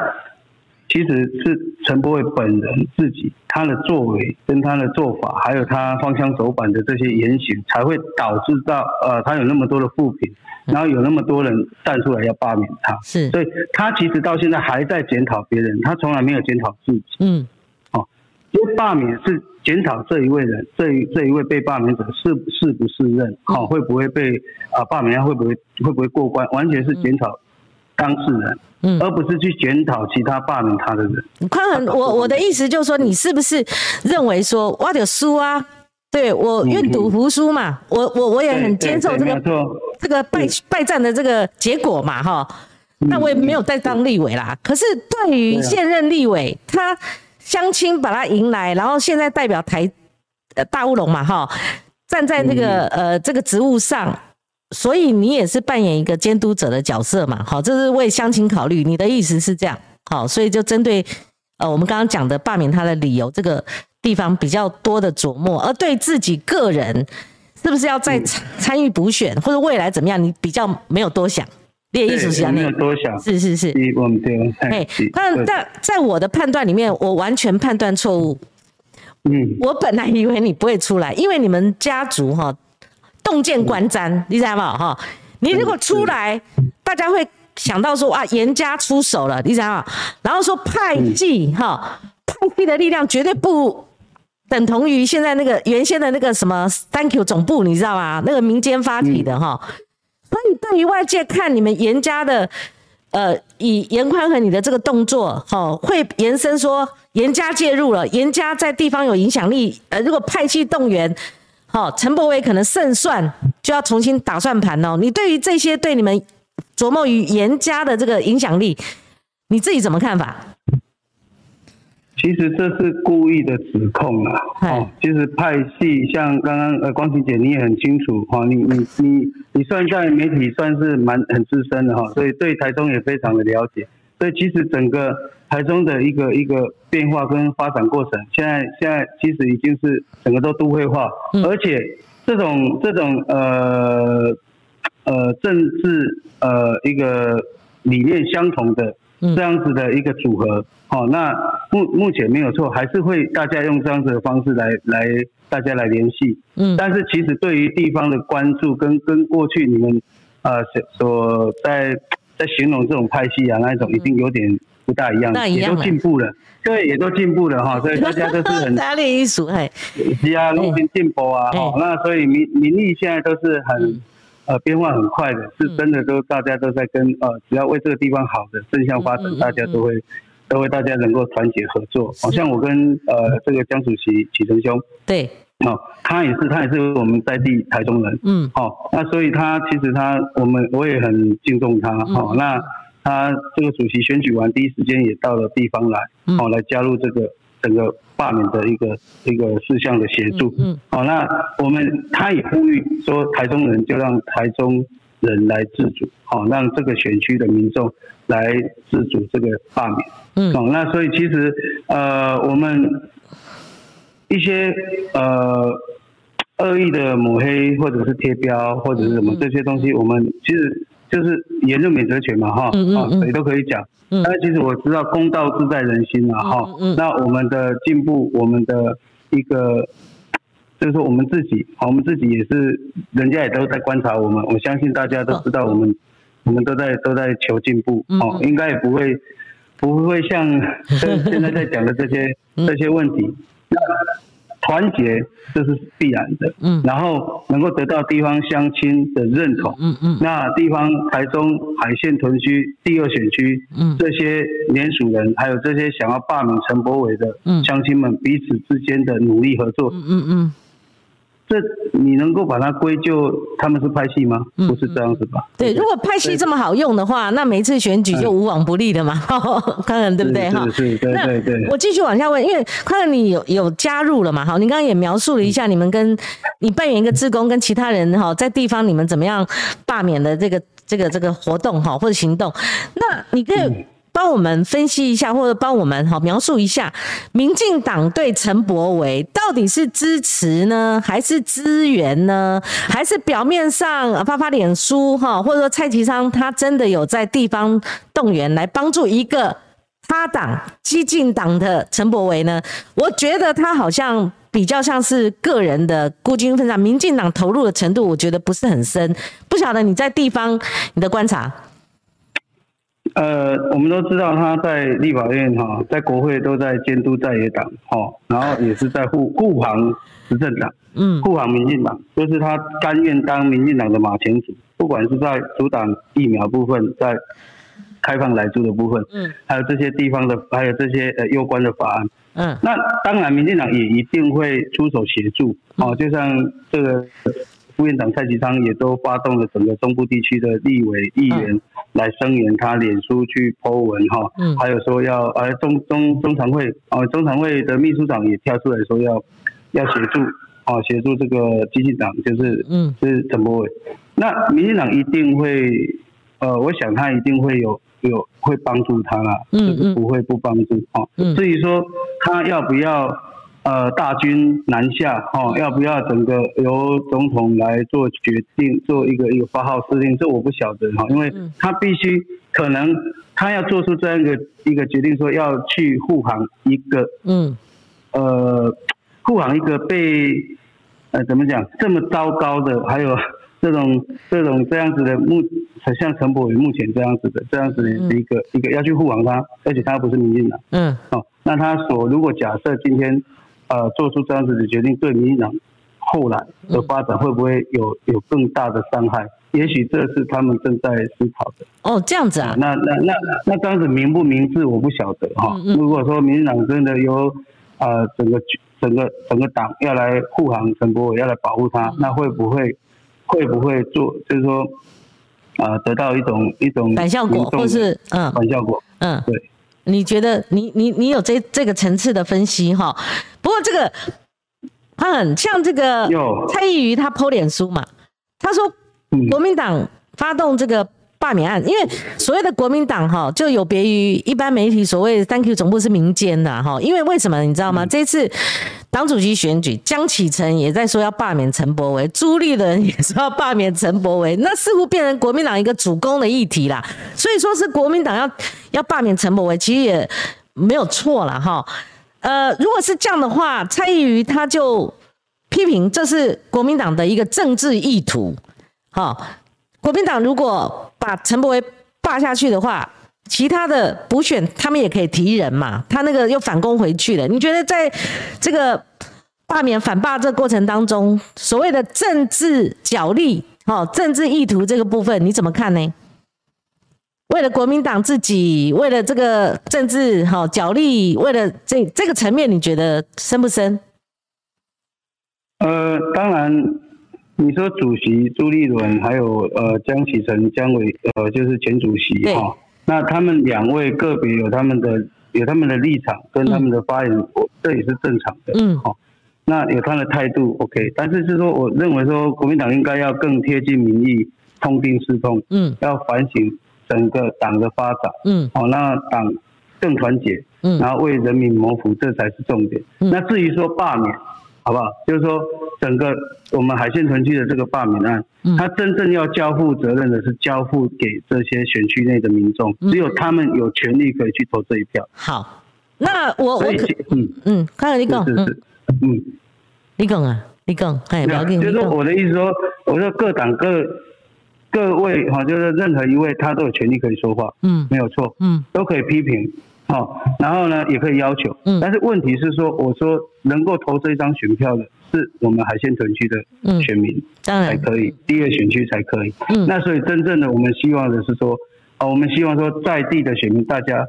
其实是陈柏伟本人自己，他的作为跟他的做法，还有他方向走板的这些言行，才会导致到呃，他有那么多的负评，然后有那么多人站出来要罢免他。是，所以他其实到现在还在检讨别人，他从来没有检讨自己。嗯，哦，因为罢免是检讨这一位人，这一这一位被罢免者是是不是任，好会不会被啊罢免，会不会会不会过关，完全是检讨当事人。嗯，而不是去检讨其他霸凌他的人。宽恒，我我的意思就是说，你是不是认为说，我得输啊？对我愿赌服输嘛，我我我也很接受这个这个败败战的这个结果嘛，哈。那我也没有再当立委啦。可是对于现任立委，他相亲把他迎来，然后现在代表台呃大乌龙嘛，哈，站在那个呃这个职务上。所以你也是扮演一个监督者的角色嘛？好，这是为乡亲考虑。你的意思是这样？好，所以就针对呃我们刚刚讲的罢免他的理由这个地方比较多的琢磨，而对自己个人是不是要再参与补选或者未来怎么样，你比较没有多想。列艺术家没有多想，是是是，我们对，哎，但但在我的判断里面，我完全判断错误。嗯，我本来以为你不会出来，因为你们家族哈，洞见观瞻，你知道吗？哈，你如果出来，大家会想到说啊，严家出手了，你知道吗？然后说派系哈，派系的力量绝对不等同于现在那个原先的那个什么 Thank you 总部，你知道吗？那个民间发起的哈。所以，对于外界看你们严家的，呃，以严宽和你的这个动作，哈，会延伸说严家介入了，严家在地方有影响力，呃，如果派系动员，好，陈伯伟可能胜算就要重新打算盘哦。你对于这些对你们琢磨于严家的这个影响力，你自己怎么看法？其实这是故意的指控啊！哦，其实派系像刚刚呃光晴姐你也很清楚哈，你你你你算在媒体算是蛮很资深的哈，所以对台中也非常的了解。所以其实整个台中的一个一个变化跟发展过程，现在现在其实已经是整个都都会化，而且这种这种呃呃政治呃一个理念相同的。这样子的一个组合，好，那目目前没有错，还是会大家用这样子的方式来来大家来联系，嗯，但是其实对于地方的关注跟跟过去你们呃所在在形容这种派系啊那一种，已经有点不大一样，也都进步了，对，也都进步了哈，所以 大家都是很大力艺术，嘿，是啊，都进进步啊，哈，那所以民民意现在都是很。呃，变化很快的，是真的，都大家都在跟呃，只要为这个地方好的正向发展，大家都会都会大家能够团结合作。好像我跟呃这个江主席启成兄，对，哦，他也是他也是我们在地台中人，嗯，哦，那所以他其实他我们我也很敬重他，好，那他这个主席选举完第一时间也到了地方来，哦来加入这个。整个罢免的一个一个事项的协助，嗯，哦，那我们他也呼吁说，台中人就让台中人来自主，哦，让这个选区的民众来自主这个罢免，嗯，哦，那所以其实呃，我们一些呃恶意的抹黑或者是贴标或者是什么这些东西，我们其实。就是言论免责权嘛，哈，啊，谁都可以讲。但是其实我知道公道自在人心嘛，哈。那我们的进步，我们的一个，就是说我们自己，我们自己也是，人家也都在观察我们。我相信大家都知道，我们我们都在都在求进步，哦，应该也不会不会像 现在在讲的这些这些问题。团结这是必然的，嗯，然后能够得到地方乡亲的认同，嗯嗯，那地方台中海线屯区第二选区，嗯，这些联署人还有这些想要罢免陈柏伟的乡亲们彼此之间的努力合作，嗯嗯嗯。这你能够把它归咎他们是拍戏吗？不是这样子吧？对，如果拍戏这么好用的话，那每一次选举就无往不利的嘛，看看对不对哈？对对对。我继续往下问，因为看看你有有加入了嘛？好，你刚刚也描述了一下你们跟你扮演一个职工跟其他人哈，在地方你们怎么样罢免的这个这个这个活动哈或者行动，那你可以。帮我们分析一下，或者帮我们好描述一下，民进党对陈柏维到底是支持呢，还是支援呢？还是表面上发发脸书哈，或者说蔡其昌他真的有在地方动员来帮助一个他党激进党的陈柏维呢？我觉得他好像比较像是个人的孤军奋战，民进党投入的程度，我觉得不是很深。不晓得你在地方你的观察。呃，我们都知道他在立法院哈，在国会都在监督在野党哈，然后也是在护 护航执政党，嗯，护航民进党，就是他甘愿当民进党的马前卒，不管是在阻挡疫苗部分，在开放来住的部分，嗯，还有这些地方的，还有这些呃攸关的法案，嗯，那当然民进党也一定会出手协助，哦，就像这个。副院长蔡其昌也都发动了整个中部地区的立委议员来声援他，脸书去 po 文哈，嗯，还有说要呃中中中常会啊中常会的秘书长也跳出来说要要协助啊协助这个基进党就是嗯。是陈柏伟，那民进党一定会呃我想他一定会有有会帮助他啦，就是不会不帮助啊，至于说他要不要呃大军南下哈，要不要整个由总统来做决定，做一个一个发号施令？这我不晓得哈，因为他必须可能他要做出这样一个一个决定，说要去护航一个嗯呃护航一个被呃怎么讲这么糟糕的，还有。这种这种这样子的目，像陈柏宇目前这样子的这样子的一个一个要去护航他，而且他不是民进党，嗯，哦，那他所如果假设今天呃做出这样子的决定，对民进党后来的发展会不会有有更大的伤害？也许这是他们正在思考的。哦，这样子啊？那那那那这样子明不明智我不晓得哈。如果说民进党真的有呃整个整个整个党要来护航陈国伟，要来保护他，那会不会？会不会做？就是说，啊，得到一种一种反效果，或是嗯，反效果，嗯，对。你觉得你你你有这这个层次的分析哈？不过这个他很像这个蔡依瑜他剖脸书嘛，他说国民党发动这个。罢免案，因为所谓的国民党哈，就有别于一般媒体所谓的 “Thank you” 总部是民间的哈。因为为什么你知道吗？这次党主席选举，江启臣也在说要罢免陈柏维，朱立伦也说要罢免陈柏维，那似乎变成国民党一个主攻的议题啦。所以说是国民党要要罢免陈柏维，其实也没有错了哈。呃，如果是这样的话，蔡依瑜他就批评这是国民党的一个政治意图，好。国民党如果把陈柏惟罢下去的话，其他的补选他们也可以提人嘛，他那个又反攻回去了。你觉得在这个罢免反罢这过程当中，所谓的政治角力、哦政治意图这个部分，你怎么看呢？为了国民党自己，为了这个政治哈角力，为了这这个层面，你觉得深不深？呃，当然。你说主席朱立伦还有呃江启臣江伟呃就是前主席哈，那他们两位个别有他们的有他们的立场跟他们的发言，这也是正常的。嗯，好，那有他的态度 OK，但是是说我认为说国民党应该要更贴近民意，痛定思痛，嗯，要反省整个党的发展，嗯，好，那党更团结，嗯，然后为人民谋福，这才是重点。那至于说罢免。好不好？就是说，整个我们海线屯区的这个罢免案，他真正要交付责任的是交付给这些选区内的民众，只有他们有权利可以去投这一票。好，那我我嗯。嗯，看看你讲，嗯。嗯，李耿啊，李耿，哎，不要紧。就是我的意思说，我说各党各各位哈，就是任何一位他都有权利可以说话，嗯，没有错，嗯，都可以批评。好，然后呢，也可以要求，嗯，但是问题是说，我说能够投这一张选票的是我们海鲜屯区的选民，当然。才可以，第二选区才可以，嗯，那所以真正的我们希望的是说，啊，我们希望说在地的选民大家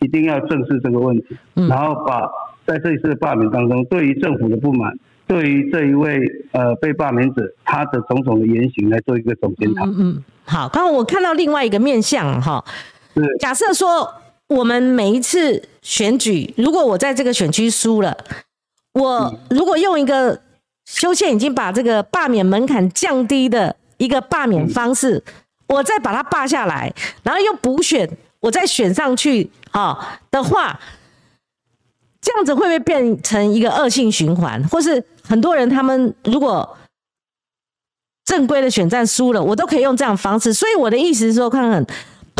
一定要正视这个问题，嗯，然后把在这一次的罢免当中，对于政府的不满，对于这一位呃被罢免者他的种种的言行来做一个总检讨，嗯嗯，好，刚刚我看到另外一个面向哈，是。假设说。我们每一次选举，如果我在这个选区输了，我如果用一个修宪已经把这个罢免门槛降低的一个罢免方式，我再把它罢下来，然后又补选，我再选上去啊的话，这样子会不会变成一个恶性循环？或是很多人他们如果正规的选战输了，我都可以用这样方式。所以我的意思是说，看看。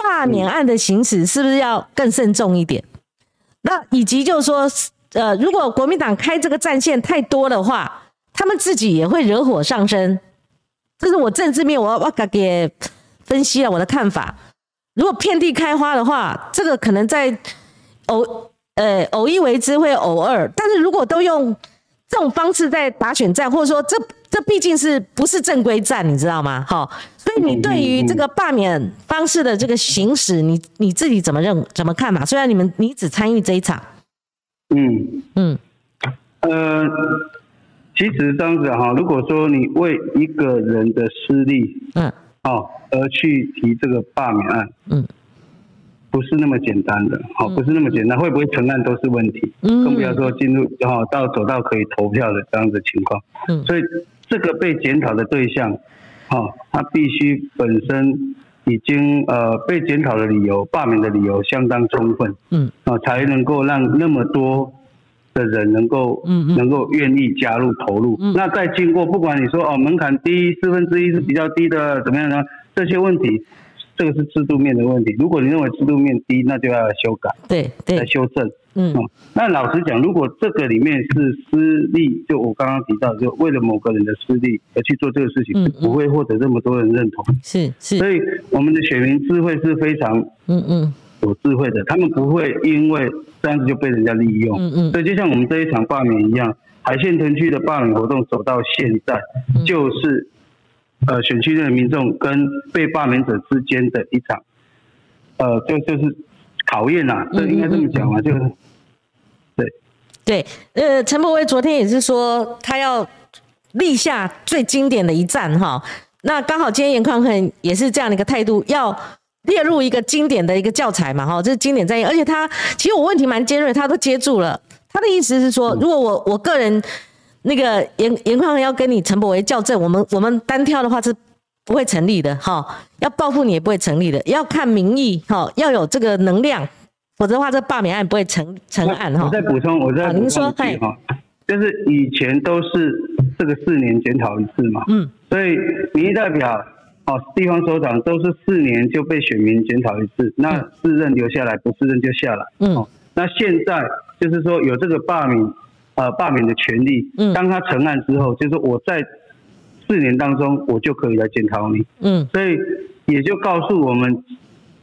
罢免案的行使是不是要更慎重一点？那以及就是说，呃，如果国民党开这个战线太多的话，他们自己也会惹火上身。这是我政治面，我我给分析了我的看法。如果遍地开花的话，这个可能在偶呃偶一为之，会偶二。但是如果都用这种方式在打选战，或者说这这毕竟是不是正规战，你知道吗？好。所以你对于这个罢免方式的这个行使，你你自己怎么认怎么看嘛？虽然你们你只参与这一场，嗯。嗯。呃，其实这样子哈，如果说你为一个人的私利，嗯哦而去提这个罢免案，嗯，不是那么简单的，好，不是那么简单，会不会成案都是问题，嗯，更不要说进入哈到走到可以投票的这样子情况，嗯，所以这个被检讨的对象。哦，他必须本身已经呃被检讨的理由、罢免的理由相当充分，嗯，啊，才能够让那么多的人能够，嗯能够愿意加入投入。那再经过，不管你说哦门槛低四分之一是比较低的，怎么样呢？这些问题，这个是制度面的问题。如果你认为制度面低，那就要修改，对对，来修正。嗯，那老实讲，如果这个里面是私利，就我刚刚提到，就为了某个人的私利而去做这个事情，是不会获得这么多人认同。是是，所以我们的选民智慧是非常，嗯嗯。有智慧的，他们不会因为这样子就被人家利用。嗯嗯。所以就像我们这一场罢免一样，海线屯区的罢免活动走到现在，就是呃选区内的民众跟被罢免者之间的一场，呃，就就是考验呐，这应该这么讲嘛，就是对对。呃，陈柏威昨天也是说，他要立下最经典的一战哈。那刚好今天严宽恒也是这样的一个态度，要。列入一个经典的一个教材嘛，哈，这是经典战役，而且他其实我问题蛮尖锐，他都接住了。他的意思是说，如果我我个人那个严严宽要跟你陈柏维校正，我们我们单挑的话是不会成立的，哈，要报复你也不会成立的，要看民意，哈，要有这个能量，否则的话这罢免案不会成成案，哈。我再补充，我再您说，哈，就是以前都是这个四年检讨一次嘛，嗯，所以民意代表。哦，地方首长都是四年就被选民检讨一次，那自任留下来，不自任就下来。嗯，那现在就是说有这个罢免，呃，罢免的权利。嗯，当他成案之后，就是我在四年当中，我就可以来检讨你。嗯，所以也就告诉我们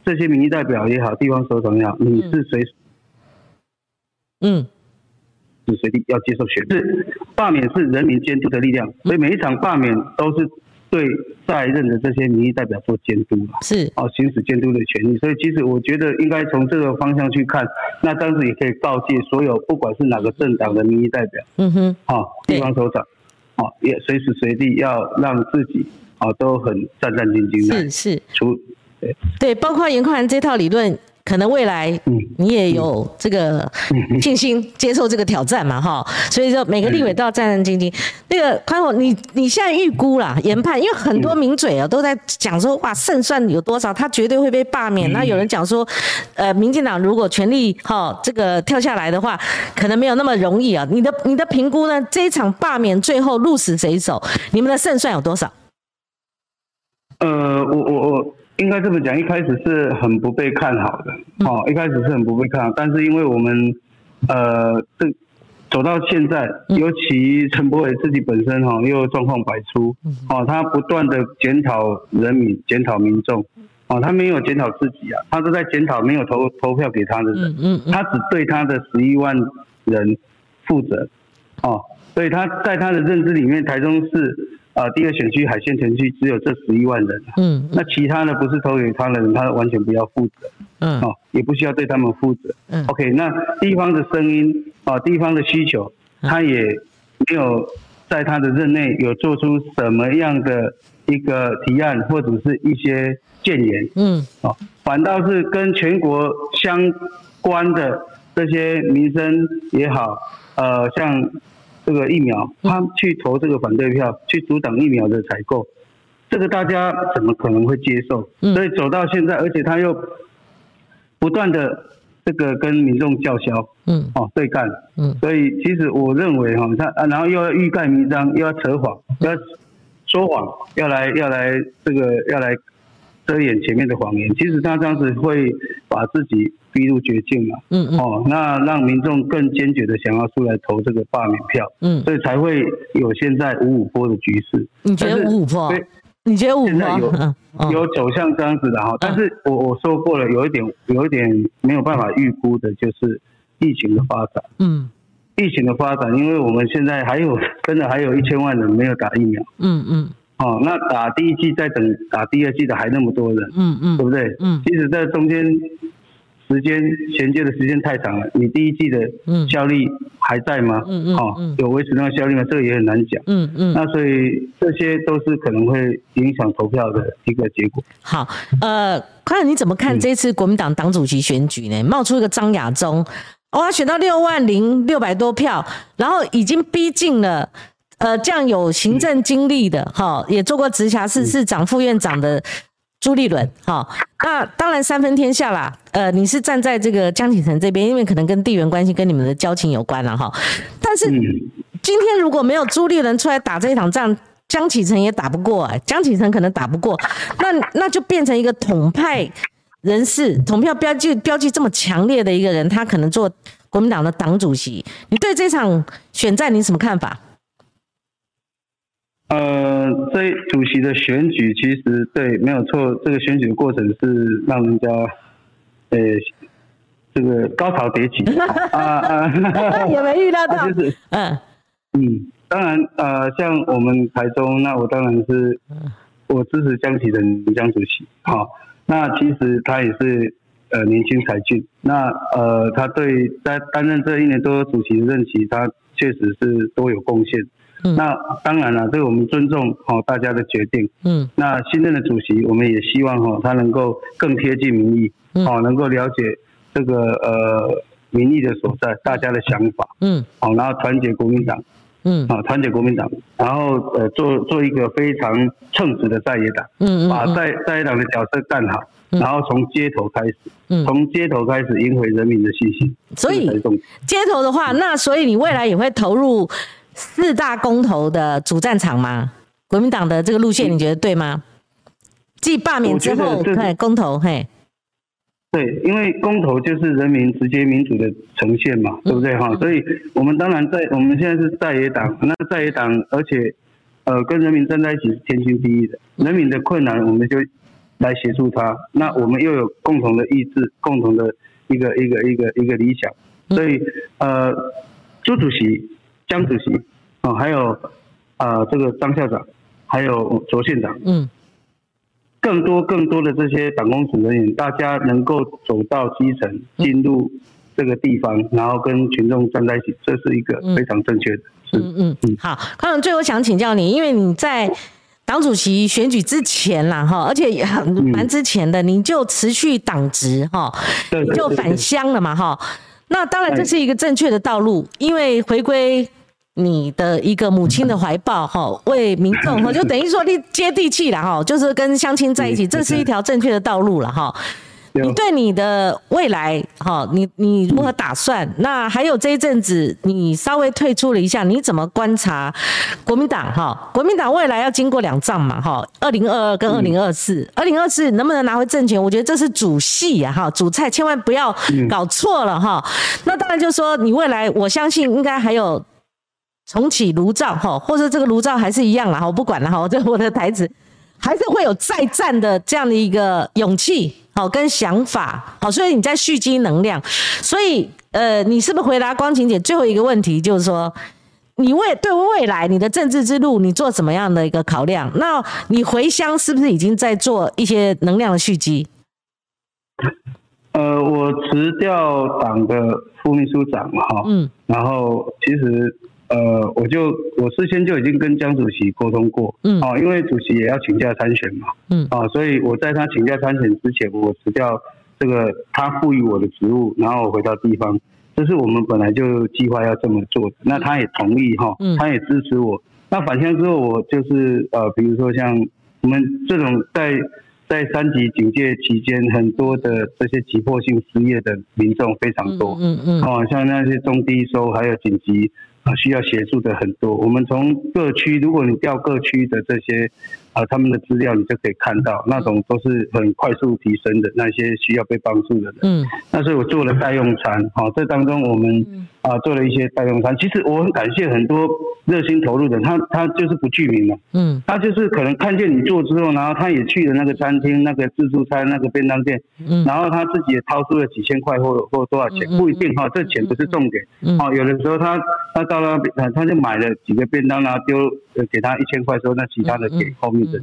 这些民意代表也好，地方首长也好，你是随，嗯，是随地要接受选。是罢免是人民监督的力量，所以每一场罢免都是。对在任的这些民意代表做监督是哦，行使监督的权利。所以其实我觉得应该从这个方向去看，那当时也可以告诫所有不管是哪个政党的民意代表，嗯哼，哦，地方首长，哦，也随时随地要让自己啊都很战战兢兢的，是是，除对对，包括严宽这套理论。可能未来你也有这个信心接受这个挑战嘛？哈，所以说每个立委都要战战兢兢。那个宽宏，你你现在预估啦，研判，因为很多名嘴啊都在讲说，哇，胜算有多少？他绝对会被罢免。那有人讲说，呃，民进党如果全力哈这个跳下来的话，可能没有那么容易啊。你的你的评估呢？这一场罢免最后鹿死谁手？你们的胜算有多少？呃，我我我。应该这么讲，一开始是很不被看好的，哦，一开始是很不被看好，但是因为我们，呃，这走到现在，尤其陈柏伟自己本身哈又状况百出，哦，他不断的检讨人民，检讨民众，哦，他没有检讨自己啊，他是在检讨没有投投票给他的人，他只对他的十一万人负责，哦，所以他在他的认知里面，台中市。啊，第二选区海线城区只有这十一万人，嗯，那其他的不是投给他的人，他完全不要负责，嗯，哦，也不需要对他们负责，嗯，OK，那地方的声音啊，地方的需求，他也没有在他的任内有做出什么样的一个提案或者是一些建言，嗯，哦，反倒是跟全国相关的这些民生也好，呃，像。这个疫苗，他去投这个反对票，去阻挡疫苗的采购，这个大家怎么可能会接受？所以走到现在，而且他又不断的这个跟民众叫嚣，嗯，哦，对干，嗯，所以其实我认为哈，他然后又要欲盖弥彰，又要扯谎，要说谎，要来要来这个要来。遮掩前面的谎言，其实他这样子会把自己逼入绝境嘛。嗯嗯。哦，那让民众更坚决的想要出来投这个罢免票。嗯。所以才会有现在五五波的局势。你觉得五五波？你觉得五五波？有有走向这样子的哈，但是我我说过了，有一点有一点没有办法预估的，就是疫情的发展。嗯。疫情的发展，因为我们现在还有真的还有一千万人没有打疫苗。嗯嗯。哦，那打第一季再等打第二季的还那么多人，嗯嗯，对不对？嗯，其实在中间时间衔接的时间太长了，你第一季的效力还在吗？嗯嗯，哦，有维持那个效力吗？这个也很难讲。嗯嗯，那所以这些都是可能会影响投票的一个结果。好，呃，看你怎么看这次国民党党主席选举呢？冒出一个张亚中，哇，选到六万零六百多票，然后已经逼近了。呃，这样有行政经历的哈，也做过直辖市市长、副院长的朱立伦，哈，那当然三分天下啦。呃，你是站在这个江启臣这边，因为可能跟地缘关系跟你们的交情有关了哈。但是今天如果没有朱立伦出来打这一场仗，江启臣也打不过，哎，江启臣可能打不过，那那就变成一个统派人士，统票标记标记这么强烈的一个人，他可能做国民党的党主席。你对这场选战你什么看法？呃，这主席的选举其实对没有错，这个选举的过程是让人家，呃，这个高潮迭起啊啊，也没有预料到？就是嗯嗯，当然呃，像我们台中，那我当然是我支持江启臣江主席。好，那其实他也是呃年轻才俊，那呃他对在担任这一年多主席任期，他确实是都有贡献。那当然了，这个我们尊重哦大家的决定。嗯，那新任的主席，我们也希望哈他能够更贴近民意，哦能够了解这个呃民意的所在，大家的想法。嗯，好，然后团结国民党。嗯，啊团结国民党，然后呃做做一个非常称职的在野党。嗯嗯，把在在野党的角色干好，然后从街头开始，从街头开始赢回人民的信心。所以街头的话，那所以你未来也会投入。四大公投的主战场吗？国民党的这个路线你觉得对吗？继罢免之后，对公投，嘿，对，因为公投就是人民直接民主的呈现嘛，对不对哈？所以我们当然在我们现在是在野党，那在野党，而且呃跟人民站在一起是天经地义的。人民的困难，我们就来协助他。那我们又有共同的意志，共同的一个一个一个一个理想，所以呃，朱主席。江主席，哦，还有啊，这个张校长，还有卓县长，嗯，更多更多的这些党工组人员，大家能够走到基层，进入这个地方，然后跟群众站在一起，这是一个非常正确的。嗯嗯嗯。好，康永，最后想请教你，因为你在党主席选举之前啦，哈，而且也很蛮之前的，你就辞去党职，哈，你就返乡了嘛，哈。那当然这是一个正确的道路，因为回归。你的一个母亲的怀抱，哈，为民众，哈，就等于说你接地气了，哈，就是跟乡亲在一起，这是一条正确的道路了，哈。你对你的未来，哈，你你如何打算？那还有这一阵子，你稍微退出了一下，你怎么观察国民党？哈，国民党未来要经过两仗嘛，哈，二零二二跟二零二四，二零二四能不能拿回政权？我觉得这是主戏呀，哈，主菜千万不要搞错了，哈。那当然就说你未来，我相信应该还有。重启炉灶哈，或者这个炉灶还是一样了哈，我不管了哈，这我的台词还是会有再战的这样的一个勇气好跟想法好，所以你在蓄积能量，所以呃，你是不是回答光晴姐最后一个问题，就是说你未对未来你的政治之路，你做什么样的一个考量？那你回乡是不是已经在做一些能量的蓄积？呃，我辞掉党的副秘书长哈，嗯，然后其实。呃，我就我事先就已经跟江主席沟通过，嗯，啊，因为主席也要请假参选嘛，嗯，啊，所以我在他请假参选之前，我辞掉这个他赋予我的职务，然后回到地方，这是我们本来就计划要这么做的，那他也同意哈，嗯，他也支持我。那返乡之后，我就是呃，比如说像我们这种在在三级警戒期间，很多的这些急迫性失业的民众非常多，嗯嗯，哦，像那些中低收还有紧急。啊，需要协助的很多。我们从各区，如果你调各区的这些啊，他们的资料，你就可以看到，那种都是很快速提升的那些需要被帮助的人。嗯，那所以我做了代用餐，好，这当中我们啊做了一些代用餐。其实我很感谢很多热心投入的，他他就是不具名嘛，嗯，他就是可能看见你做之后，然后他也去了那个餐厅、那个自助餐、那个便当店，嗯，然后他自己也掏出了几千块或或多少钱，不一定哈，这钱不是重点，嗯，哦，有的时候他他。到了，他他就买了几个便当然后丢给他一千块，说那其他的给后面的，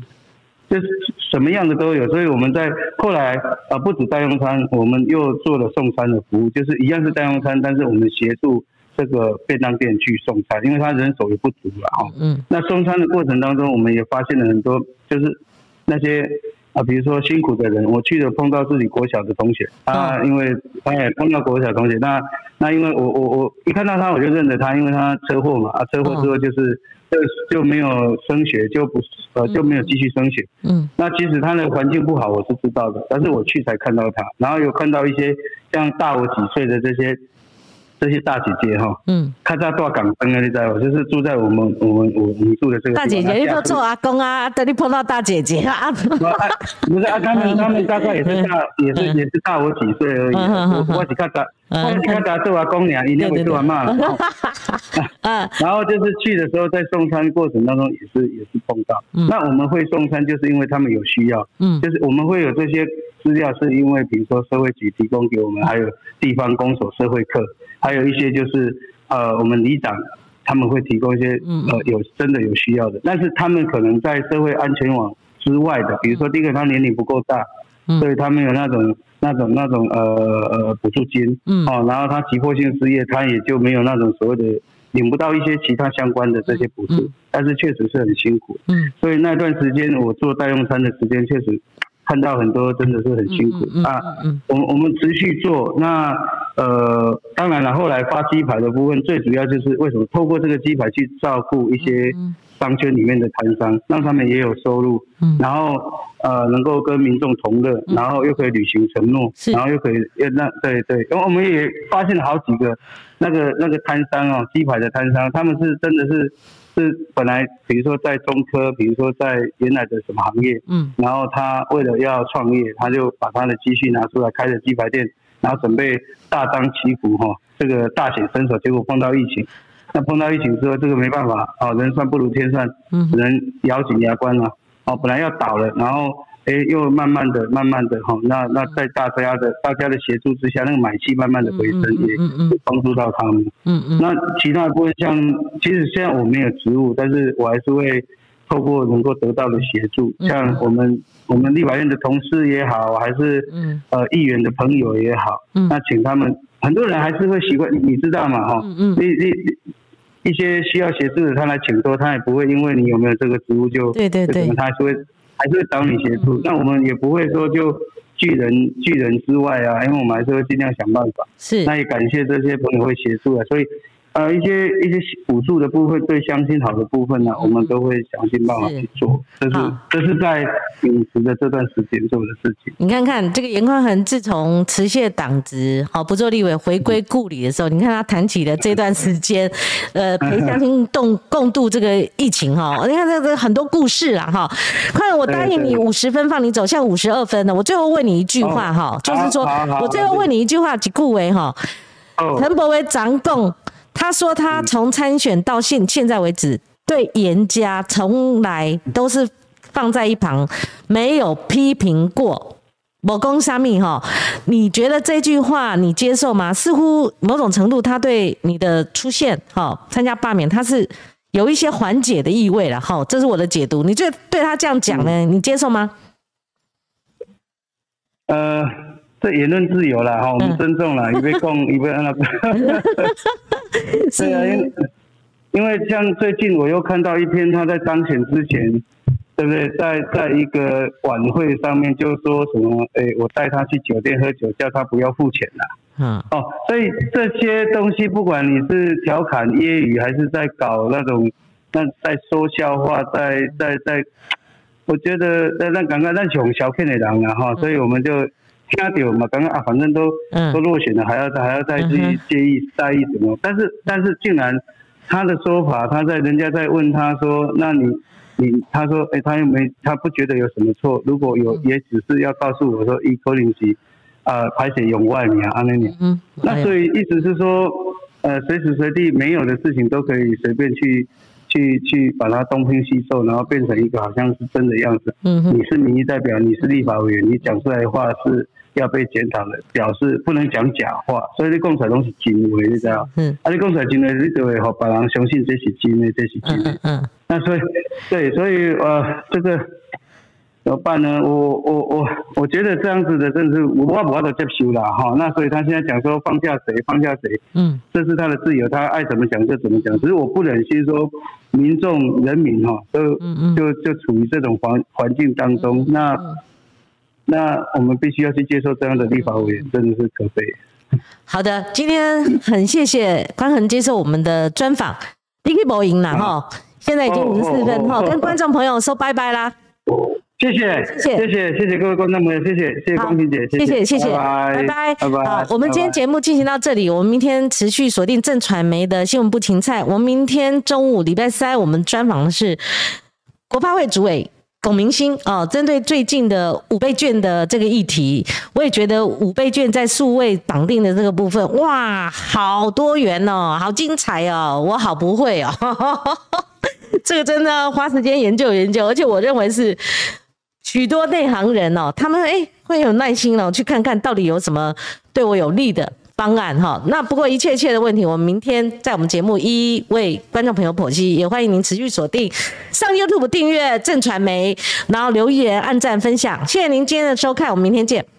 就是什么样的都有。所以我们在后来啊，不止代用餐，我们又做了送餐的服务，就是一样是代用餐，但是我们协助这个便当店去送餐，因为他人手也不足了啊。嗯。那送餐的过程当中，我们也发现了很多，就是那些。啊，比如说辛苦的人，我去了碰到自己国小的同学，他因为他也碰到国小同学，那那因为我我我一看到他我就认得他，因为他车祸嘛，啊车祸之后就是就就没有升学，就不呃就没有继续升学。嗯，那其实他的环境不好，我是知道的，但是我去才看到他，然后有看到一些像大我几岁的这些。这些大姐姐哈，嗯，她在大港灯啊，你知道吗？就是住在我们我们我们住的这个大姐姐，你都做阿公啊，等你碰到大姐姐啊。不是啊，他们他们大概也是大，也是也是大我几岁而已。我我是看他，我只看他做阿公娘，一定会做阿妈了。嗯，然后就是去的时候，在送餐过程当中也是也是碰到。那我们会送餐，就是因为他们有需要。嗯，就是我们会有这些资料，是因为比如说社会局提供给我们，还有地方公所社会课。还有一些就是呃，我们里长他们会提供一些呃有真的有需要的，但是他们可能在社会安全网之外的，比如说第一个他年龄不够大，所以他们有那种那种那种呃呃补助金，哦，然后他急迫性失业，他也就没有那种所谓的领不到一些其他相关的这些补助，但是确实是很辛苦，嗯，所以那段时间我做代用餐的时间确实。看到很多真的是很辛苦啊！我们我们持续做，那呃，当然了，后来发鸡排的部分，最主要就是为什么透过这个鸡排去照顾一些商圈里面的摊商，让他们也有收入，然后呃，能够跟民众同乐，然后又可以履行承诺，然后又可以那对对，因为我们也发现了好几个那个那个摊商哦，鸡排的摊商，他们是真的是。是本来，比如说在中科，比如说在原来的什么行业，嗯，然后他为了要创业，他就把他的积蓄拿出来开了鸡排店，然后准备大张旗鼓哈，这个大显身手，结果碰到疫情，那碰到疫情之后，这个没办法，哦，人算不如天算，嗯，只能咬紧牙关了，哦，本来要倒了，然后。哎，又慢慢的、慢慢的哈，那那在大家的大家的协助之下，那个买气慢慢的回升，也帮助到他们。嗯嗯。那其他部分像，其实现在我没有职务，但是我还是会透过能够得到的协助，像我们我们立法院的同事也好，还是呃议员的朋友也好，那请他们，很多人还是会习惯，你知道嘛哈？嗯嗯。你你一些需要协助的，他来请托，他也不会因为你有没有这个职务就对对对，他是会。还是会找你协助，那我们也不会说就拒人拒人之外啊，因为我们还是会尽量想办法。是，那也感谢这些朋友会协助啊，所以。呃，一些一些补助的部分，对相亲好的部分呢，我们都会想尽办法去做。这是这是在饮食的这段时间做的事情。你看看这个严宽恒，自从辞谢党职，好不做立委，回归故里的时候，你看他谈起的这段时间，呃，陪乡亲 共共度这个疫情哈。你看这个很多故事啊哈。快，我答应你五十分放你走，像五十二分的，我最后问你一句话哈，就是说我最后问你一句话，几顾为哈，陈伯威长共。他说，他从参选到现现在为止，对严家从来都是放在一旁，没有批评过。某公虾米哈，你觉得这句话你接受吗？似乎某种程度，他对你的出现哈，参加罢免，他是有一些缓解的意味了哈。这是我的解读。你觉得对他这样讲呢？你接受吗？呃。这言论自由了哈，我们尊重了，一被供一被那 个。对啊，因因为像最近我又看到一篇，他在当选之前，对不对？在在一个晚会上面就说什么，哎，我带他去酒店喝酒，叫他不要付钱了。嗯。哦，所以这些东西，不管你是调侃、揶揄，还是在搞那种，那在说笑话，在在在，我觉得那那刚刚那穷小骗的人了哈，所以我们就。听到嘛，刚刚啊，反正都都落选了，还要还要再去介意在意什么？但是但是，竟然他的说法，他在人家在问他说，那你你他说，哎，他又没他不觉得有什么错，如果有，也只是要告诉我说，一口零级啊，排水永外面啊那里。嗯，那所以意思是说，呃，随时随地没有的事情都可以随便去去去把它东拼西凑，然后变成一个好像是真的样子。嗯你是民意代表，你是立法委员，你讲出来的话是。要被检讨的，表示不能讲假话，所以你讲出来拢是真话，你知道？嗯。啊，你讲出来真话，你就会让别人相信这是真的，这是真的。嗯。那所以，对，所以呃，这个怎么办呢？我我我我觉得这样子的，真是我我我都接受了哈。那所以他现在讲说放下谁，放下谁，嗯，这是他的自由，他爱怎么讲就怎么讲。只是我不忍心说民众人民哈，都就就处于这种环环境当中，那。那我们必须要去接受这样的立法委员，真的是可悲。好的，今天很谢谢关恒接受我们的专访，你可以播赢了哈。现在已经五十四分哈，跟观众朋友说拜拜啦。谢谢，谢谢，谢谢，谢谢各位观众朋友，谢谢，谢谢光平姐，谢谢，谢谢，拜拜，拜拜。好，我们今天节目进行到这里，我们明天持续锁定正传媒的新闻部芹菜。我们明天中午礼拜三，我们专访的是国发会主委。龚明星哦，针对最近的五倍券的这个议题，我也觉得五倍券在数位绑定的这个部分，哇，好多元哦，好精彩哦，我好不会哦，这个真的花时间研究研究，而且我认为是许多内行人哦，他们哎会有耐心哦，去看看到底有什么对我有利的。方案哈，那不过一切一切的问题，我们明天在我们节目一一为观众朋友剖析，也欢迎您持续锁定上 YouTube 订阅正传媒，然后留言、按赞、分享，谢谢您今天的收看，我们明天见。